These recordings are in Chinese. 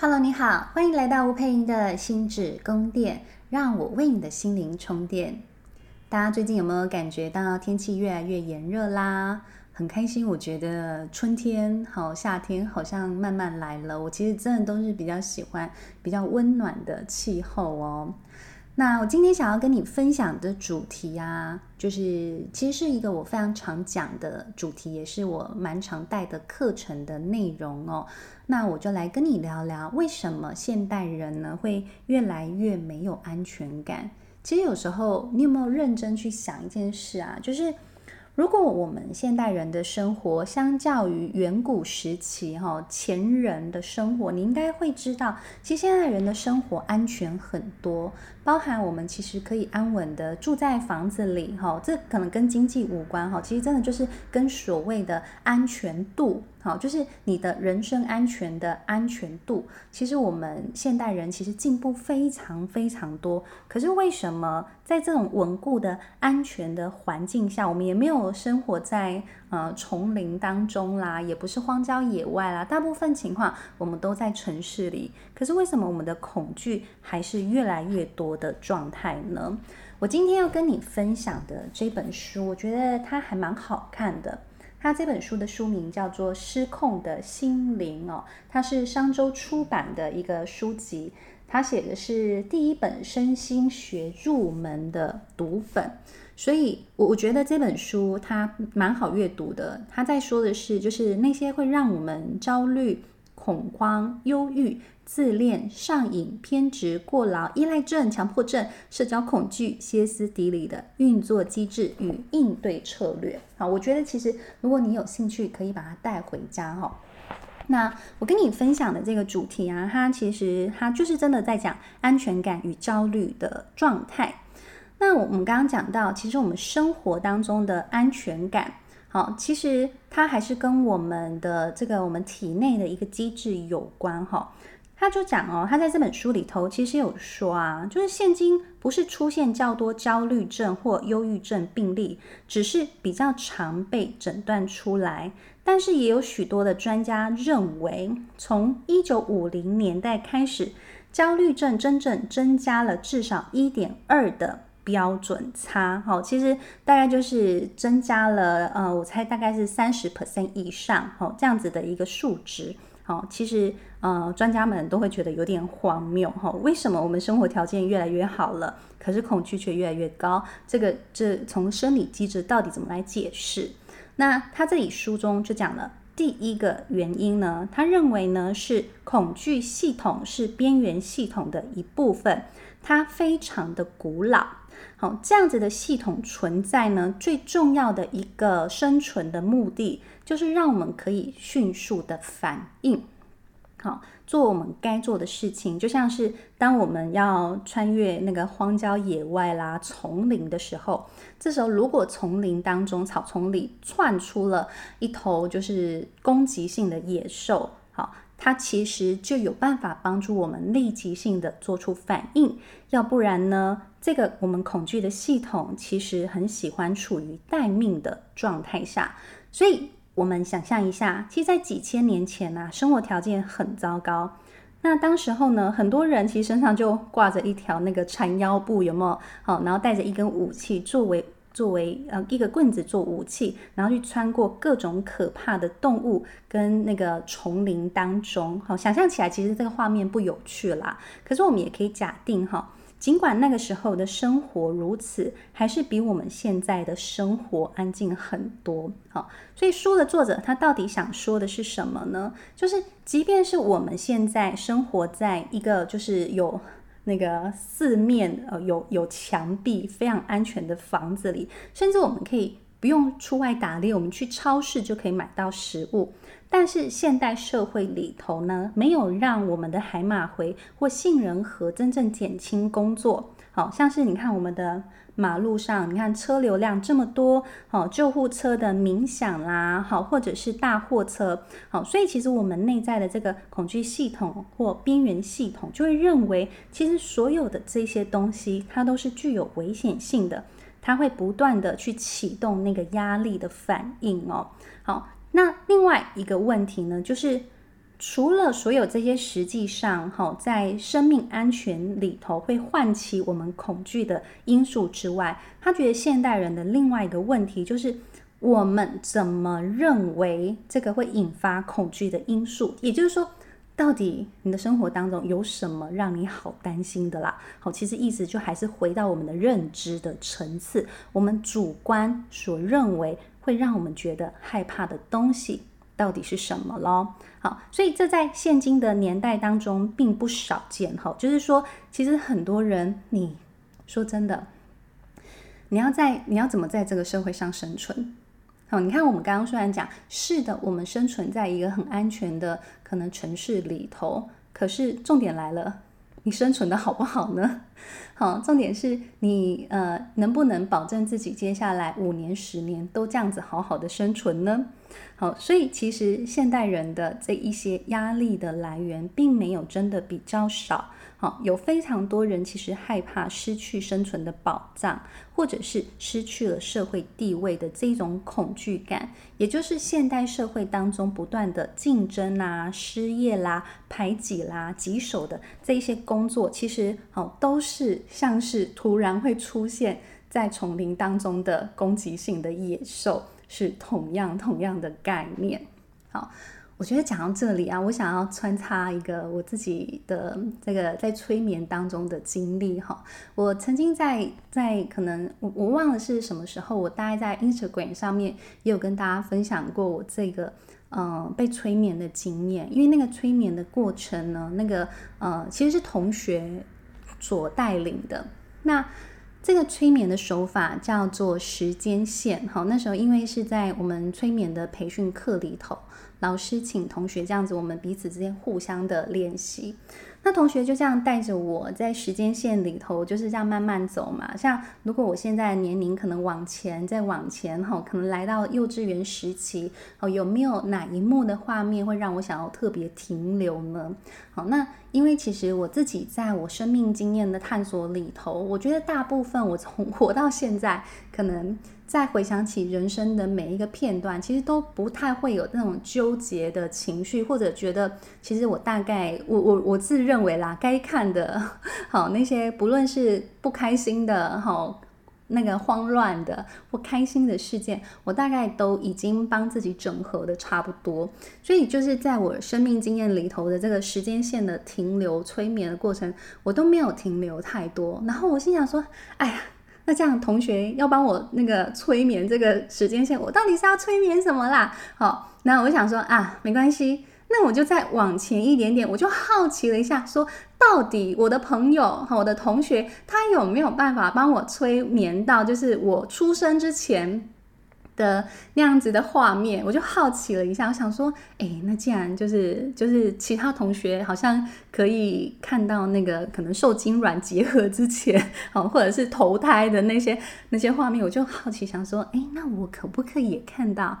Hello，你好，欢迎来到吴佩莹的心智宫殿，让我为你的心灵充电。大家最近有没有感觉到天气越来越炎热啦？很开心，我觉得春天好，夏天好像慢慢来了。我其实真的都是比较喜欢比较温暖的气候哦。那我今天想要跟你分享的主题啊，就是其实是一个我非常常讲的主题，也是我蛮常带的课程的内容哦。那我就来跟你聊聊，为什么现代人呢会越来越没有安全感？其实有时候你有没有认真去想一件事啊？就是。如果我们现代人的生活相较于远古时期哈前人的生活，你应该会知道，其实现代人的生活安全很多，包含我们其实可以安稳的住在房子里哈，这可能跟经济无关哈，其实真的就是跟所谓的安全度。哈，就是你的人身安全的安全度，其实我们现代人其实进步非常非常多。可是为什么在这种稳固的安全的环境下，我们也没有生活在呃丛林当中啦，也不是荒郊野外啦，大部分情况我们都在城市里。可是为什么我们的恐惧还是越来越多的状态呢？我今天要跟你分享的这本书，我觉得它还蛮好看的。它这本书的书名叫做《失控的心灵》哦，它是商周出版的一个书籍。它写的是第一本身心学入门的读本，所以我我觉得这本书它蛮好阅读的。他在说的是，就是那些会让我们焦虑、恐慌、忧郁。自恋、上瘾、偏执、过劳、依赖症、强迫症、社交恐惧、歇斯底里的运作机制与应对策略。好，我觉得其实如果你有兴趣，可以把它带回家哈。那我跟你分享的这个主题啊，它其实它就是真的在讲安全感与焦虑的状态。那我们刚刚讲到，其实我们生活当中的安全感，好，其实它还是跟我们的这个我们体内的一个机制有关哈。他就讲哦，他在这本书里头其实有说啊，就是现今不是出现较多焦虑症或忧郁症病例，只是比较常被诊断出来。但是也有许多的专家认为，从一九五零年代开始，焦虑症真正增加了至少一点二的标准差。好，其实大概就是增加了，呃，我猜大概是三十 percent 以上，好，这样子的一个数值。好，其实呃，专家们都会觉得有点荒谬哈。为什么我们生活条件越来越好了，可是恐惧却越来越高？这个这从生理机制到底怎么来解释？那他这里书中就讲了第一个原因呢，他认为呢是恐惧系统是边缘系统的一部分，它非常的古老。好，这样子的系统存在呢，最重要的一个生存的目的，就是让我们可以迅速的反应，好，做我们该做的事情。就像是当我们要穿越那个荒郊野外啦、丛林的时候，这时候如果丛林当中草丛里窜出了一头就是攻击性的野兽，好。它其实就有办法帮助我们立即性的做出反应，要不然呢，这个我们恐惧的系统其实很喜欢处于待命的状态下。所以，我们想象一下，其实，在几千年前啊，生活条件很糟糕。那当时候呢，很多人其实身上就挂着一条那个缠腰布，有没有？好，然后带着一根武器作为。作为呃一个棍子做武器，然后去穿过各种可怕的动物跟那个丛林当中，好，想象起来其实这个画面不有趣啦。可是我们也可以假定哈，尽管那个时候的生活如此，还是比我们现在的生活安静很多。好，所以书的作者他到底想说的是什么呢？就是即便是我们现在生活在一个就是有。那个四面呃有有墙壁非常安全的房子里，甚至我们可以不用出外打猎，我们去超市就可以买到食物。但是现代社会里头呢，没有让我们的海马回或杏仁核真正减轻工作。好像是你看我们的马路上，你看车流量这么多，好，救护车的鸣响啦，好，或者是大货车，好，所以其实我们内在的这个恐惧系统或边缘系统就会认为，其实所有的这些东西它都是具有危险性的，它会不断的去启动那个压力的反应哦。好，那另外一个问题呢，就是除了所有这些实际上哈，在生命安全里头会唤起我们恐惧的因素之外，他觉得现代人的另外一个问题就是，我们怎么认为这个会引发恐惧的因素？也就是说，到底你的生活当中有什么让你好担心的啦？好，其实意思就还是回到我们的认知的层次，我们主观所认为会让我们觉得害怕的东西。到底是什么咯？好，所以这在现今的年代当中并不少见。哈，就是说，其实很多人，你说真的，你要在你要怎么在这个社会上生存？好，你看我们刚刚虽然讲是的，我们生存在一个很安全的可能城市里头，可是重点来了，你生存的好不好呢？好，重点是你呃能不能保证自己接下来五年、十年都这样子好好的生存呢？好，所以其实现代人的这一些压力的来源，并没有真的比较少。好，有非常多人其实害怕失去生存的保障，或者是失去了社会地位的这种恐惧感，也就是现代社会当中不断的竞争啦、失业啦、排挤啦、棘手的这一些工作，其实好都是像是突然会出现在丛林当中的攻击性的野兽。是同样同样的概念。好，我觉得讲到这里啊，我想要穿插一个我自己的这个在催眠当中的经历哈。我曾经在在可能我我忘了是什么时候，我大概在 Instagram 上面也有跟大家分享过我这个嗯、被催眠的经验。因为那个催眠的过程呢，那个呃其实是同学所带领的。那这个催眠的手法叫做时间线。好，那时候因为是在我们催眠的培训课里头，老师请同学这样子，我们彼此之间互相的练习。那同学就这样带着我在时间线里头，就是这样慢慢走嘛。像如果我现在年龄可能往前再往前哈，可能来到幼稚园时期哦，有没有哪一幕的画面会让我想要特别停留呢？好，那因为其实我自己在我生命经验的探索里头，我觉得大部分我从 活到现在，可能。再回想起人生的每一个片段，其实都不太会有那种纠结的情绪，或者觉得其实我大概我我我自认为啦，该看的 好那些，不论是不开心的好那个慌乱的或开心的事件，我大概都已经帮自己整合的差不多。所以就是在我生命经验里头的这个时间线的停留催眠的过程，我都没有停留太多。然后我心想说，哎呀。那这样，同学要帮我那个催眠这个时间线，我到底是要催眠什么啦？好，那我想说啊，没关系，那我就再往前一点点，我就好奇了一下，说到底我的朋友和我的同学，他有没有办法帮我催眠到，就是我出生之前的那样子的画面，我就好奇了一下，我想说，哎，那既然就是就是其他同学好像可以看到那个可能受精卵结合之前，哦，或者是投胎的那些那些画面，我就好奇想说，哎，那我可不可以也看到？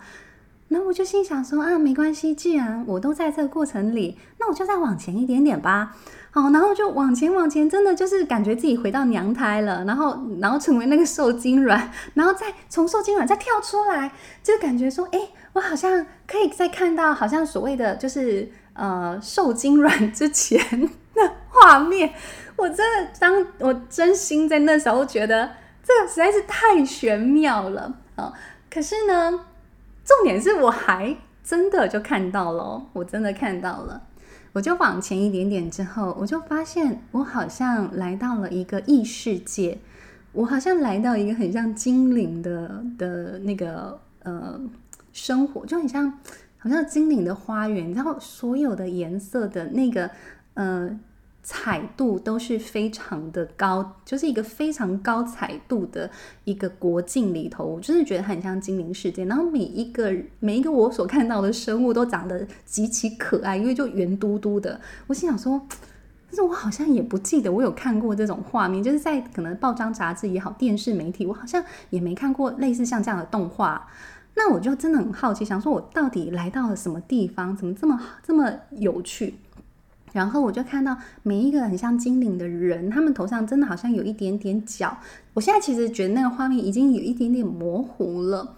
那我就心想说，啊，没关系，既然我都在这个过程里，那我就再往前一点点吧。好，然后就往前往前，真的就是感觉自己回到娘胎了，然后然后成为那个受精卵，然后再从受精卵再跳出来，就感觉说，哎，我好像可以再看到，好像所谓的就是呃受精卵之前的画面。我真的当我真心在那时候觉得这个实在是太玄妙了啊！可是呢，重点是我还真的就看到了，我真的看到了。我就往前一点点之后，我就发现我好像来到了一个异世界，我好像来到一个很像精灵的的那个呃生活，就很像好像精灵的花园，然后所有的颜色的那个呃。彩度都是非常的高，就是一个非常高彩度的一个国境里头，我真的觉得很像精灵世界。然后每一个每一个我所看到的生物都长得极其可爱，因为就圆嘟嘟的。我心想说，但是我好像也不记得我有看过这种画面，就是在可能报章杂志也好，电视媒体，我好像也没看过类似像这样的动画。那我就真的很好奇，想说我到底来到了什么地方，怎么这么这么有趣？然后我就看到每一个很像精灵的人，他们头上真的好像有一点点角。我现在其实觉得那个画面已经有一点点模糊了。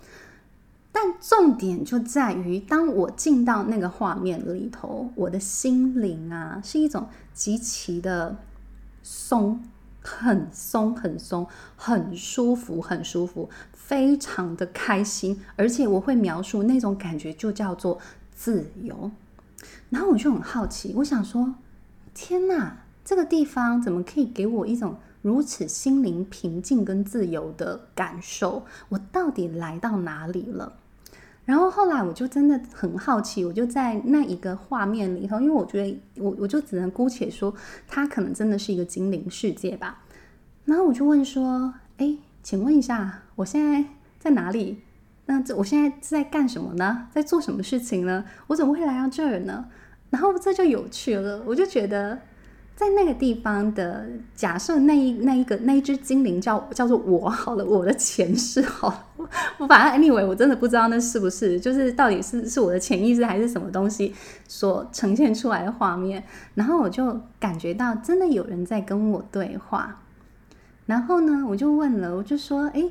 但重点就在于，当我进到那个画面里头，我的心灵啊，是一种极其的松，很松，很松，很舒服，很舒服，非常的开心，而且我会描述那种感觉，就叫做自由。然后我就很好奇，我想说，天哪，这个地方怎么可以给我一种如此心灵平静跟自由的感受？我到底来到哪里了？然后后来我就真的很好奇，我就在那一个画面里头，因为我觉得我我就只能姑且说，它可能真的是一个精灵世界吧。然后我就问说：“哎，请问一下，我现在在哪里？那这我现在在干什么呢？在做什么事情呢？我怎么会来到这儿呢？”然后这就有趣了，我就觉得。在那个地方的假设，那一那一个那一只精灵叫叫做我好了，我的前世好了，我，我反正 anyway，我真的不知道那是不是，就是到底是是我的潜意识还是什么东西所呈现出来的画面。然后我就感觉到真的有人在跟我对话。然后呢，我就问了，我就说，诶，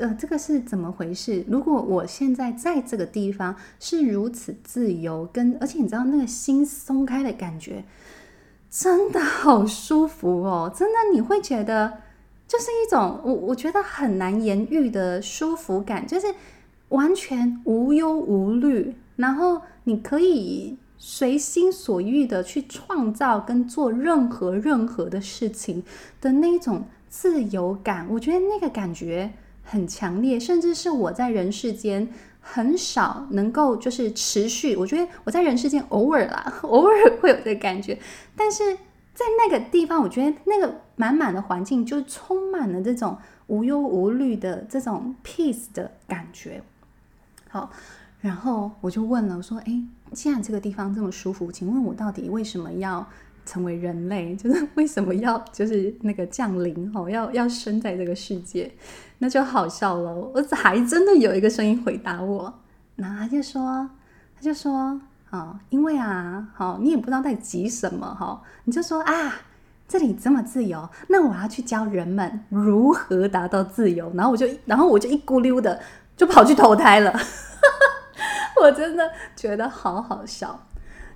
呃，这个是怎么回事？如果我现在在这个地方是如此自由，跟而且你知道那个心松开的感觉。真的好舒服哦！真的你会觉得，就是一种我我觉得很难言喻的舒服感，就是完全无忧无虑，然后你可以随心所欲的去创造跟做任何任何的事情的那种自由感。我觉得那个感觉很强烈，甚至是我在人世间。很少能够就是持续，我觉得我在人世间偶尔啦，偶尔会有这个感觉，但是在那个地方，我觉得那个满满的环境就充满了这种无忧无虑的这种 peace 的感觉。好，然后我就问了，我说：“哎，既然这个地方这么舒服，请问我到底为什么要成为人类？就是为什么要就是那个降临哦，要要生在这个世界？”那就好笑了，我还真的有一个声音回答我，然后他就说，他就说，哦，因为啊，好，你也不知道在急什么哈，你就说啊，这里这么自由，那我要去教人们如何达到自由，然后我就，然后我就一咕溜的就跑去投胎了，我真的觉得好好笑，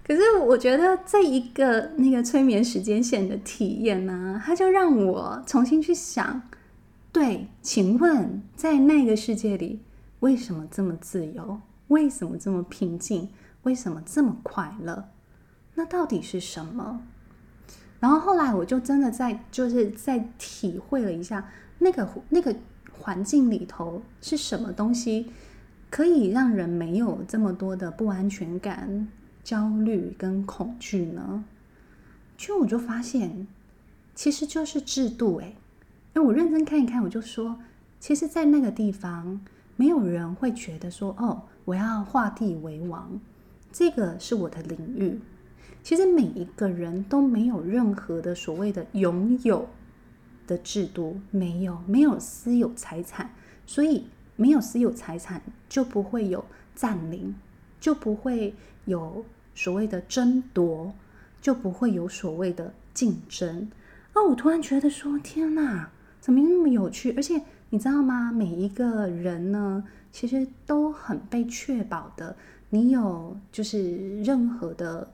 可是我觉得这一个那个催眠时间线的体验呢，它就让我重新去想。对，请问在那个世界里，为什么这么自由？为什么这么平静？为什么这么快乐？那到底是什么？然后后来我就真的在，就是在体会了一下，那个那个环境里头是什么东西，可以让人没有这么多的不安全感、焦虑跟恐惧呢？就我就发现，其实就是制度，诶。因为我认真看一看，我就说，其实，在那个地方，没有人会觉得说，哦，我要画地为王，这个是我的领域。其实每一个人都没有任何的所谓的拥有的制度，没有，没有私有财产，所以没有私有财产就不会有占领，就不会有所谓的争夺，就不会有所谓的竞争。哦，我突然觉得说，天哪！怎么那么有趣？而且你知道吗？每一个人呢，其实都很被确保的。你有就是任何的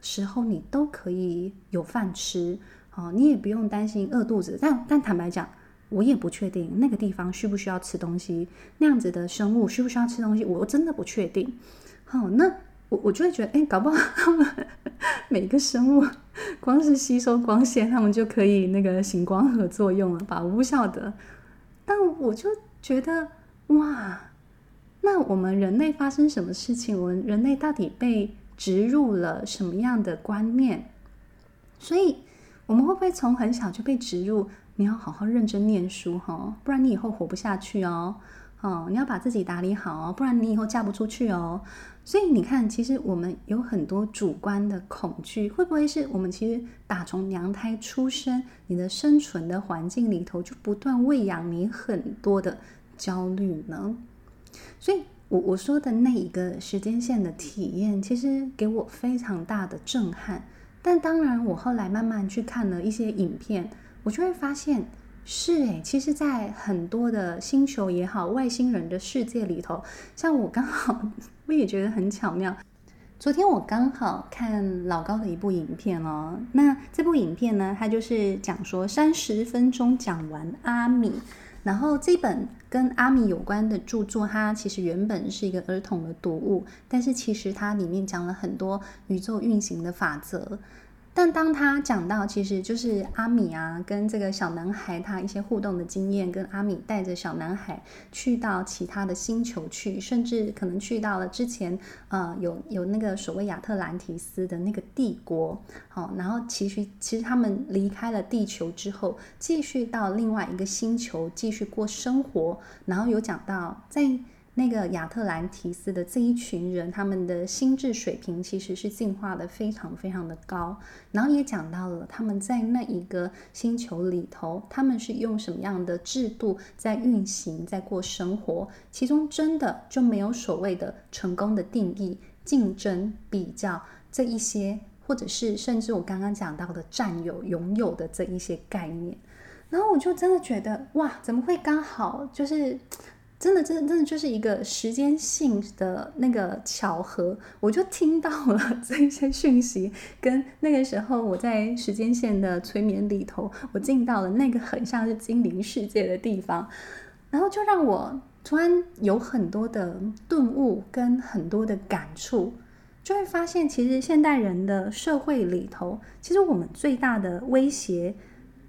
时候，你都可以有饭吃，哦，你也不用担心饿肚子。但但坦白讲，我也不确定那个地方需不需要吃东西，那样子的生物需不需要吃东西，我真的不确定。好，那。我就会觉得，哎，搞不好他们 每个生物光是吸收光线，他们就可以那个行光合作用了吧？我不晓得。但我就觉得，哇，那我们人类发生什么事情？我们人类到底被植入了什么样的观念？所以，我们会不会从很小就被植入？你要好好认真念书哈，不然你以后活不下去哦。哦，你要把自己打理好哦，不然你以后嫁不出去哦。所以你看，其实我们有很多主观的恐惧，会不会是我们其实打从娘胎出生，你的生存的环境里头就不断喂养你很多的焦虑呢？所以我我说的那一个时间线的体验，其实给我非常大的震撼。但当然，我后来慢慢去看了一些影片，我就会发现，是诶，其实，在很多的星球也好，外星人的世界里头，像我刚好，我也觉得很巧妙。昨天我刚好看老高的一部影片哦，那这部影片呢，它就是讲说三十分钟讲完阿米，然后这本跟阿米有关的著作，它其实原本是一个儿童的读物，但是其实它里面讲了很多宇宙运行的法则。但当他讲到，其实就是阿米啊，跟这个小男孩他一些互动的经验，跟阿米带着小男孩去到其他的星球去，甚至可能去到了之前，呃，有有那个所谓亚特兰提斯的那个帝国，好，然后其实其实他们离开了地球之后，继续到另外一个星球继续过生活，然后有讲到在。那个亚特兰提斯的这一群人，他们的心智水平其实是进化的非常非常的高。然后也讲到了他们在那一个星球里头，他们是用什么样的制度在运行，在过生活。其中真的就没有所谓的成功的定义、竞争、比较这一些，或者是甚至我刚刚讲到的占有、拥有的这一些概念。然后我就真的觉得，哇，怎么会刚好就是。真的，真的，真的就是一个时间性的那个巧合，我就听到了这些讯息，跟那个时候我在时间线的催眠里头，我进到了那个很像是精灵世界的地方，然后就让我突然有很多的顿悟跟很多的感触，就会发现，其实现代人的社会里头，其实我们最大的威胁，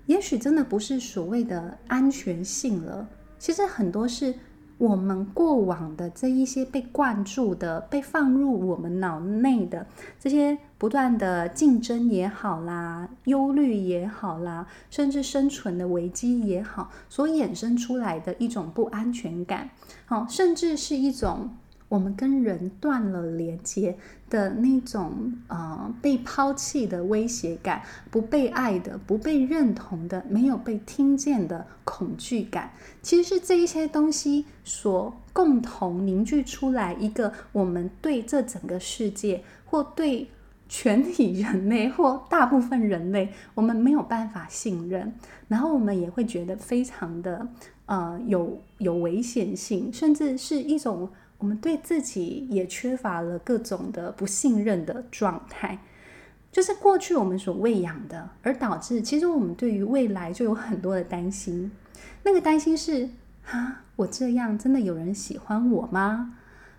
也许真的不是所谓的安全性了，其实很多是。我们过往的这一些被灌注的、被放入我们脑内的这些不断的竞争也好啦、忧虑也好啦，甚至生存的危机也好，所衍生出来的一种不安全感，好，甚至是一种。我们跟人断了连接的那种，呃，被抛弃的威胁感，不被爱的，不被认同的，没有被听见的恐惧感，其实是这一些东西所共同凝聚出来一个我们对这整个世界，或对全体人类，或大部分人类，我们没有办法信任，然后我们也会觉得非常的，呃，有有危险性，甚至是一种。我们对自己也缺乏了各种的不信任的状态，就是过去我们所喂养的，而导致其实我们对于未来就有很多的担心。那个担心是：哈，我这样真的有人喜欢我吗？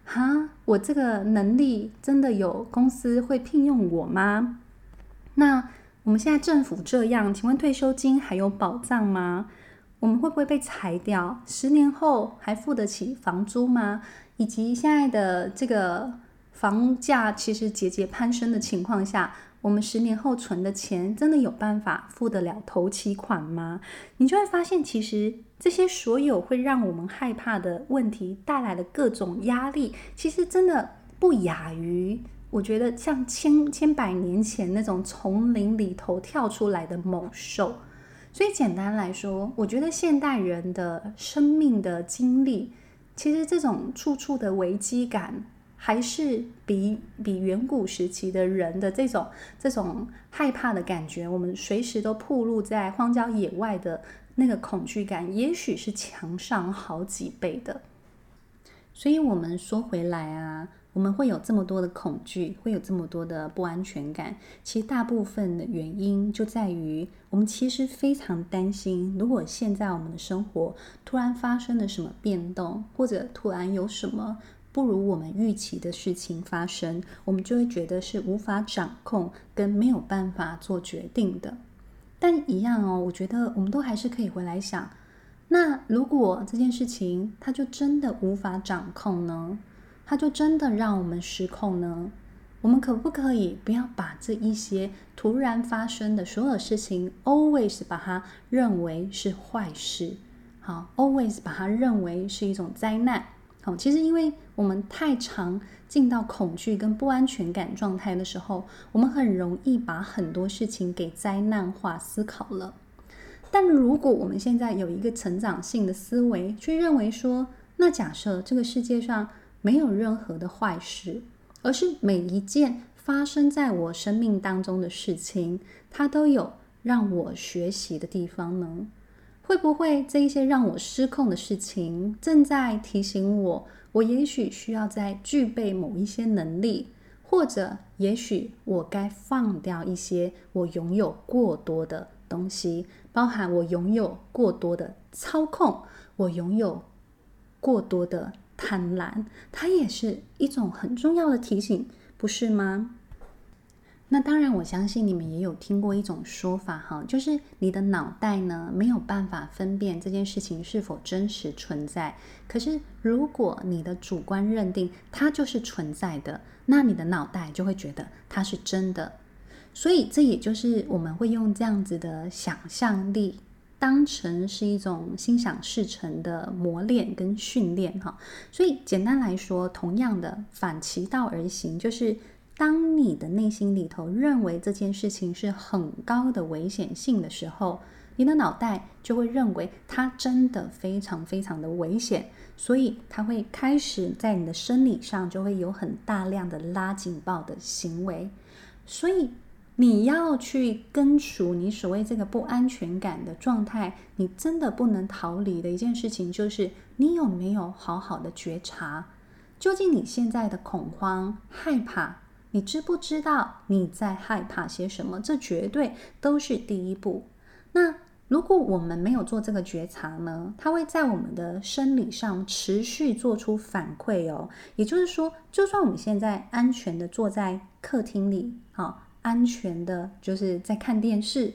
哈，我这个能力真的有公司会聘用我吗？那我们现在政府这样，请问退休金还有保障吗？我们会不会被裁掉？十年后还付得起房租吗？以及现在的这个房价其实节节攀升的情况下，我们十年后存的钱真的有办法付得了头期款吗？你就会发现，其实这些所有会让我们害怕的问题带来的各种压力，其实真的不亚于我觉得像千千百年前那种丛林里头跳出来的猛兽。所以简单来说，我觉得现代人的生命的经历。其实这种处处的危机感，还是比比远古时期的人的这种这种害怕的感觉，我们随时都暴露在荒郊野外的那个恐惧感，也许是强上好几倍的。所以，我们说回来啊。我们会有这么多的恐惧，会有这么多的不安全感。其实大部分的原因就在于，我们其实非常担心，如果现在我们的生活突然发生了什么变动，或者突然有什么不如我们预期的事情发生，我们就会觉得是无法掌控跟没有办法做决定的。但一样哦，我觉得我们都还是可以回来想，那如果这件事情它就真的无法掌控呢？它就真的让我们失控呢？我们可不可以不要把这一些突然发生的所有事情，always 把它认为是坏事？好，always 把它认为是一种灾难。好，其实因为我们太常进到恐惧跟不安全感状态的时候，我们很容易把很多事情给灾难化思考了。但如果我们现在有一个成长性的思维，去认为说，那假设这个世界上，没有任何的坏事，而是每一件发生在我生命当中的事情，它都有让我学习的地方呢。会不会这一些让我失控的事情，正在提醒我，我也许需要再具备某一些能力，或者也许我该放掉一些我拥有过多的东西，包含我拥有过多的操控，我拥有过多的贪婪，它也是一种很重要的提醒，不是吗？那当然，我相信你们也有听过一种说法哈，就是你的脑袋呢没有办法分辨这件事情是否真实存在。可是，如果你的主观认定它就是存在的，那你的脑袋就会觉得它是真的。所以，这也就是我们会用这样子的想象力当成是一种心想事成的磨练跟训练哈。所以，简单来说，同样的反其道而行，就是。当你的内心里头认为这件事情是很高的危险性的时候，你的脑袋就会认为它真的非常非常的危险，所以它会开始在你的生理上就会有很大量的拉警报的行为。所以你要去根除你所谓这个不安全感的状态，你真的不能逃离的一件事情就是你有没有好好的觉察，究竟你现在的恐慌、害怕。你知不知道你在害怕些什么？这绝对都是第一步。那如果我们没有做这个觉察呢？它会在我们的生理上持续做出反馈哦。也就是说，就算我们现在安全的坐在客厅里，好，安全的就是在看电视，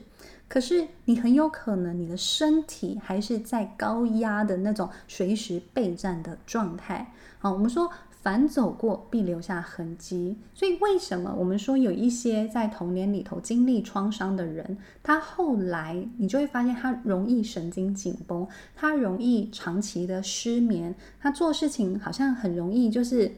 可是你很有可能你的身体还是在高压的那种随时备战的状态。好，我们说。凡走过，必留下痕迹。所以，为什么我们说有一些在童年里头经历创伤的人，他后来你就会发现他容易神经紧绷，他容易长期的失眠，他做事情好像很容易就是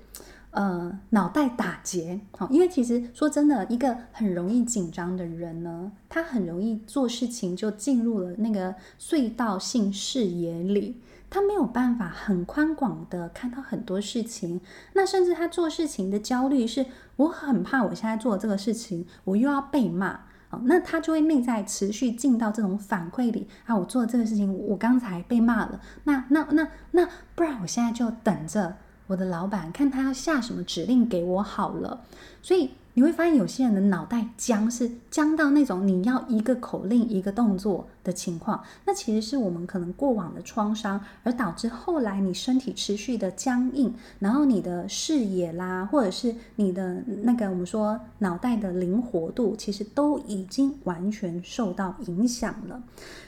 呃脑袋打结。好，因为其实说真的，一个很容易紧张的人呢，他很容易做事情就进入了那个隧道性视野里。他没有办法很宽广的看到很多事情，那甚至他做事情的焦虑是，我很怕我现在做这个事情，我又要被骂，哦，那他就会内在持续进到这种反馈里啊，我做这个事情，我刚才被骂了，那那那那，不然我现在就等着我的老板看他要下什么指令给我好了，所以。你会发现有些人的脑袋僵，是僵到那种你要一个口令一个动作的情况，那其实是我们可能过往的创伤，而导致后来你身体持续的僵硬，然后你的视野啦，或者是你的那个我们说脑袋的灵活度，其实都已经完全受到影响了。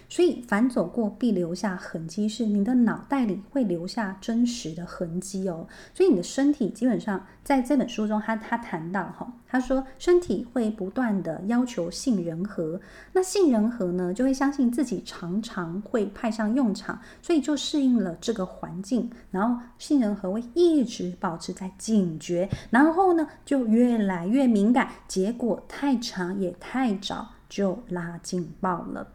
所以，凡走过必留下痕迹，是你的脑袋里会留下真实的痕迹哦。所以，你的身体基本上在这本书中他，他谈到哈，他说身体会不断的要求杏仁核，那杏仁核呢，就会相信自己常常会派上用场，所以就适应了这个环境，然后杏仁核会一直保持在警觉，然后呢就越来越敏感，结果太长也太早就拉警报了。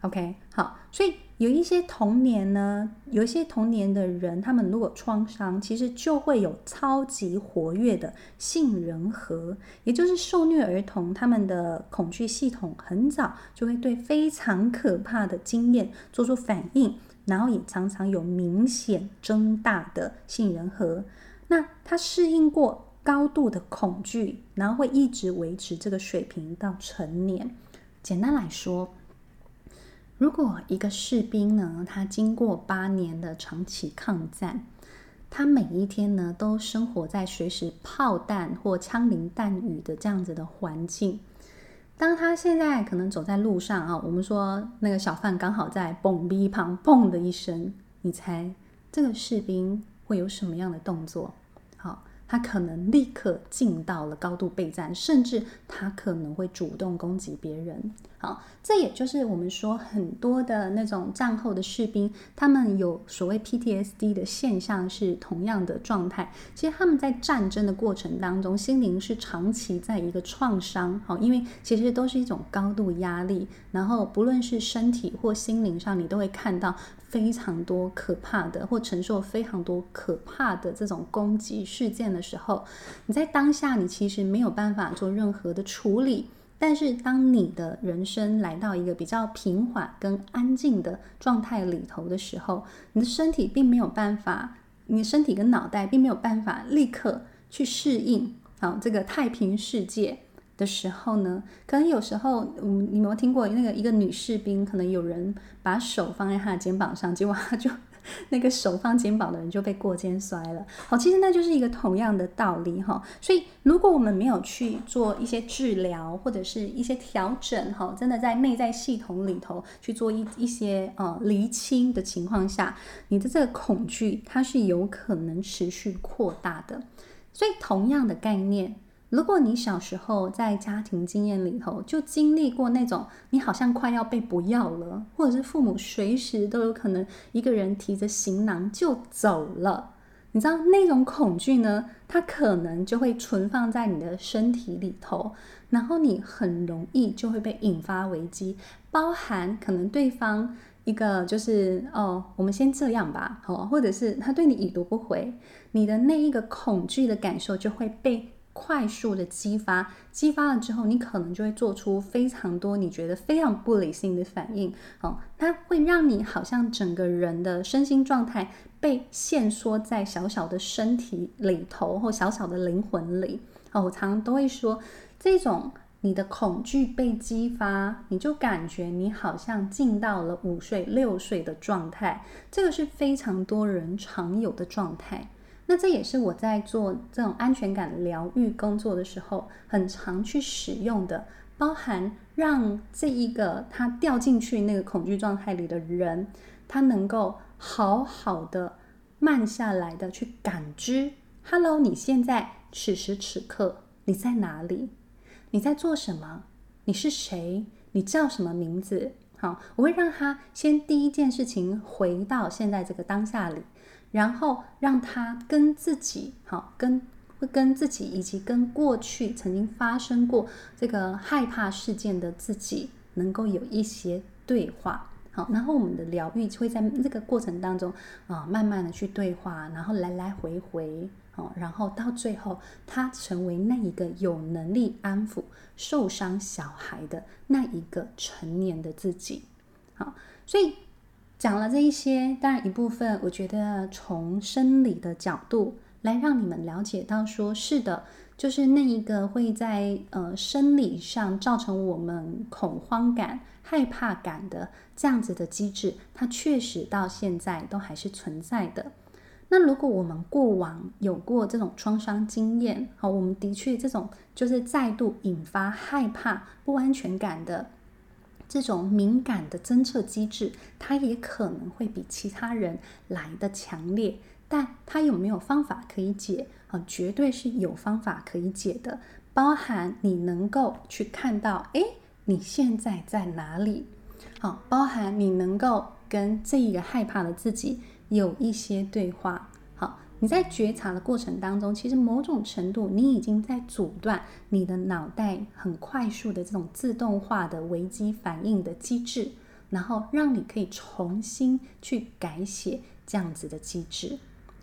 OK，好，所以有一些童年呢，有一些童年的人，他们如果创伤，其实就会有超级活跃的杏仁核，也就是受虐儿童，他们的恐惧系统很早就会对非常可怕的经验做出反应，然后也常常有明显增大的杏仁核。那他适应过高度的恐惧，然后会一直维持这个水平到成年。简单来说。如果一个士兵呢，他经过八年的长期抗战，他每一天呢都生活在随时炮弹或枪林弹雨的这样子的环境。当他现在可能走在路上啊，我们说那个小贩刚好在蹦逼旁，砰的一声，你猜这个士兵会有什么样的动作？好，他可能立刻进到了高度备战，甚至他可能会主动攻击别人。好，这也就是我们说很多的那种战后的士兵，他们有所谓 PTSD 的现象是同样的状态。其实他们在战争的过程当中，心灵是长期在一个创伤。好，因为其实都是一种高度压力，然后不论是身体或心灵上，你都会看到非常多可怕的，或承受非常多可怕的这种攻击事件的时候，你在当下你其实没有办法做任何的处理。但是当你的人生来到一个比较平缓跟安静的状态里头的时候，你的身体并没有办法，你身体跟脑袋并没有办法立刻去适应好这个太平世界的时候呢，可能有时候，嗯，你有没有听过那个一个女士兵，可能有人把手放在她的肩膀上，结果她就。那个手放肩膀的人就被过肩摔了。好，其实那就是一个同样的道理哈。所以，如果我们没有去做一些治疗或者是一些调整哈，真的在内在系统里头去做一一些呃厘清的情况下，你的这个恐惧它是有可能持续扩大的。所以，同样的概念。如果你小时候在家庭经验里头就经历过那种你好像快要被不要了，或者是父母随时都有可能一个人提着行囊就走了，你知道那种恐惧呢，它可能就会存放在你的身体里头，然后你很容易就会被引发危机，包含可能对方一个就是哦，我们先这样吧，好，或者是他对你已读不回，你的那一个恐惧的感受就会被。快速的激发，激发了之后，你可能就会做出非常多你觉得非常不理性的反应。哦，它会让你好像整个人的身心状态被限缩在小小的身体里头，或小小的灵魂里。哦，我常常都会说，这种你的恐惧被激发，你就感觉你好像进到了五岁、六岁的状态。这个是非常多人常有的状态。那这也是我在做这种安全感疗愈工作的时候，很常去使用的，包含让这一个他掉进去那个恐惧状态里的人，他能够好好的慢下来的去感知，Hello，你现在此时此刻你在哪里？你在做什么？你是谁？你叫什么名字？好，我会让他先第一件事情回到现在这个当下里。然后让他跟自己，好，跟会跟自己以及跟过去曾经发生过这个害怕事件的自己，能够有一些对话，好，然后我们的疗愈会在这个过程当中啊，慢慢的去对话，然后来来回回，好，然后到最后，他成为那一个有能力安抚受伤小孩的那一个成年的自己，好，所以。讲了这一些，当然一部分，我觉得从生理的角度来让你们了解到，说是的，就是那一个会在呃生理上造成我们恐慌感、害怕感的这样子的机制，它确实到现在都还是存在的。那如果我们过往有过这种创伤经验，好，我们的确这种就是再度引发害怕、不安全感的。这种敏感的侦测机制，它也可能会比其他人来得强烈，但它有没有方法可以解？啊，绝对是有方法可以解的，包含你能够去看到，哎，你现在在哪里？好，包含你能够跟这一个害怕的自己有一些对话。好你在觉察的过程当中，其实某种程度你已经在阻断你的脑袋很快速的这种自动化的危机反应的机制，然后让你可以重新去改写这样子的机制。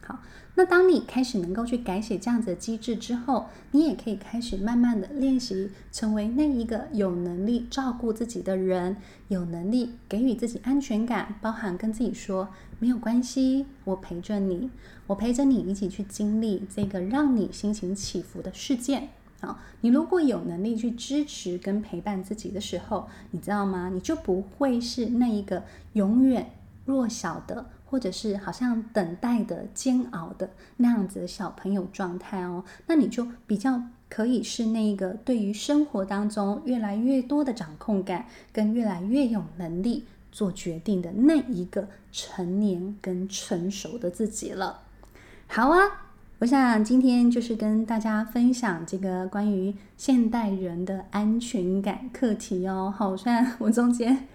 好，那当你开始能够去改写这样子的机制之后，你也可以开始慢慢的练习成为那一个有能力照顾自己的人，有能力给予自己安全感，包含跟自己说没有关系，我陪着你，我陪着你一起去经历这个让你心情起伏的事件。好，你如果有能力去支持跟陪伴自己的时候，你知道吗？你就不会是那一个永远弱小的。或者是好像等待的煎熬的那样子的小朋友状态哦，那你就比较可以是那个对于生活当中越来越多的掌控感，跟越来越有能力做决定的那一个成年跟成熟的自己了。好啊，我想今天就是跟大家分享这个关于现代人的安全感课题哦。好，虽然我中间。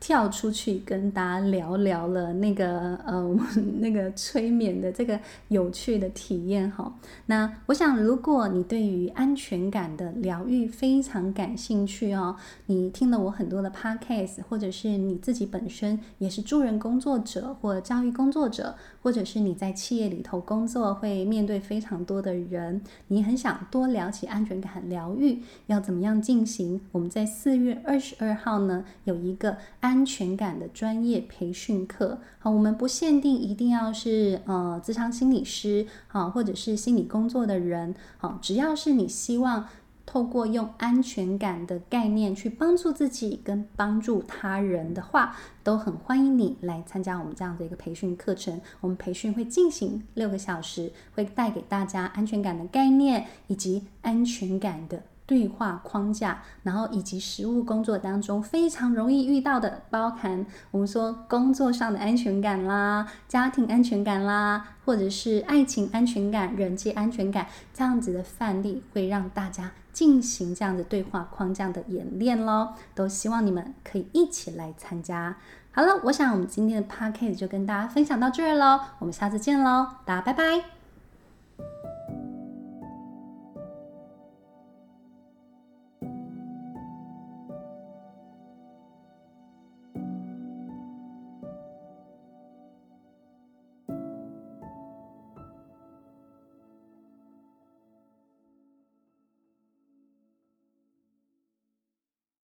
跳出去跟大家聊聊了那个呃，我们 那个催眠的这个有趣的体验哈。那我想，如果你对于安全感的疗愈非常感兴趣哦，你听了我很多的 podcast，或者是你自己本身也是助人工作者或教育工作者，或者是你在企业里头工作，会面对非常多的人，你很想多了解安全感疗愈要怎么样进行？我们在四月二十二号呢，有一个安。安全感的专业培训课，好，我们不限定一定要是呃，职场心理师，好，或者是心理工作的人，好，只要是你希望透过用安全感的概念去帮助自己跟帮助他人的话，都很欢迎你来参加我们这样的一个培训课程。我们培训会进行六个小时，会带给大家安全感的概念以及安全感的。对话框架，然后以及实务工作当中非常容易遇到的，包含我们说工作上的安全感啦、家庭安全感啦，或者是爱情安全感、人际安全感这样子的范例，会让大家进行这样的对话框架的演练喽。都希望你们可以一起来参加。好了，我想我们今天的 podcast 就跟大家分享到这儿喽，我们下次见喽，大家拜拜。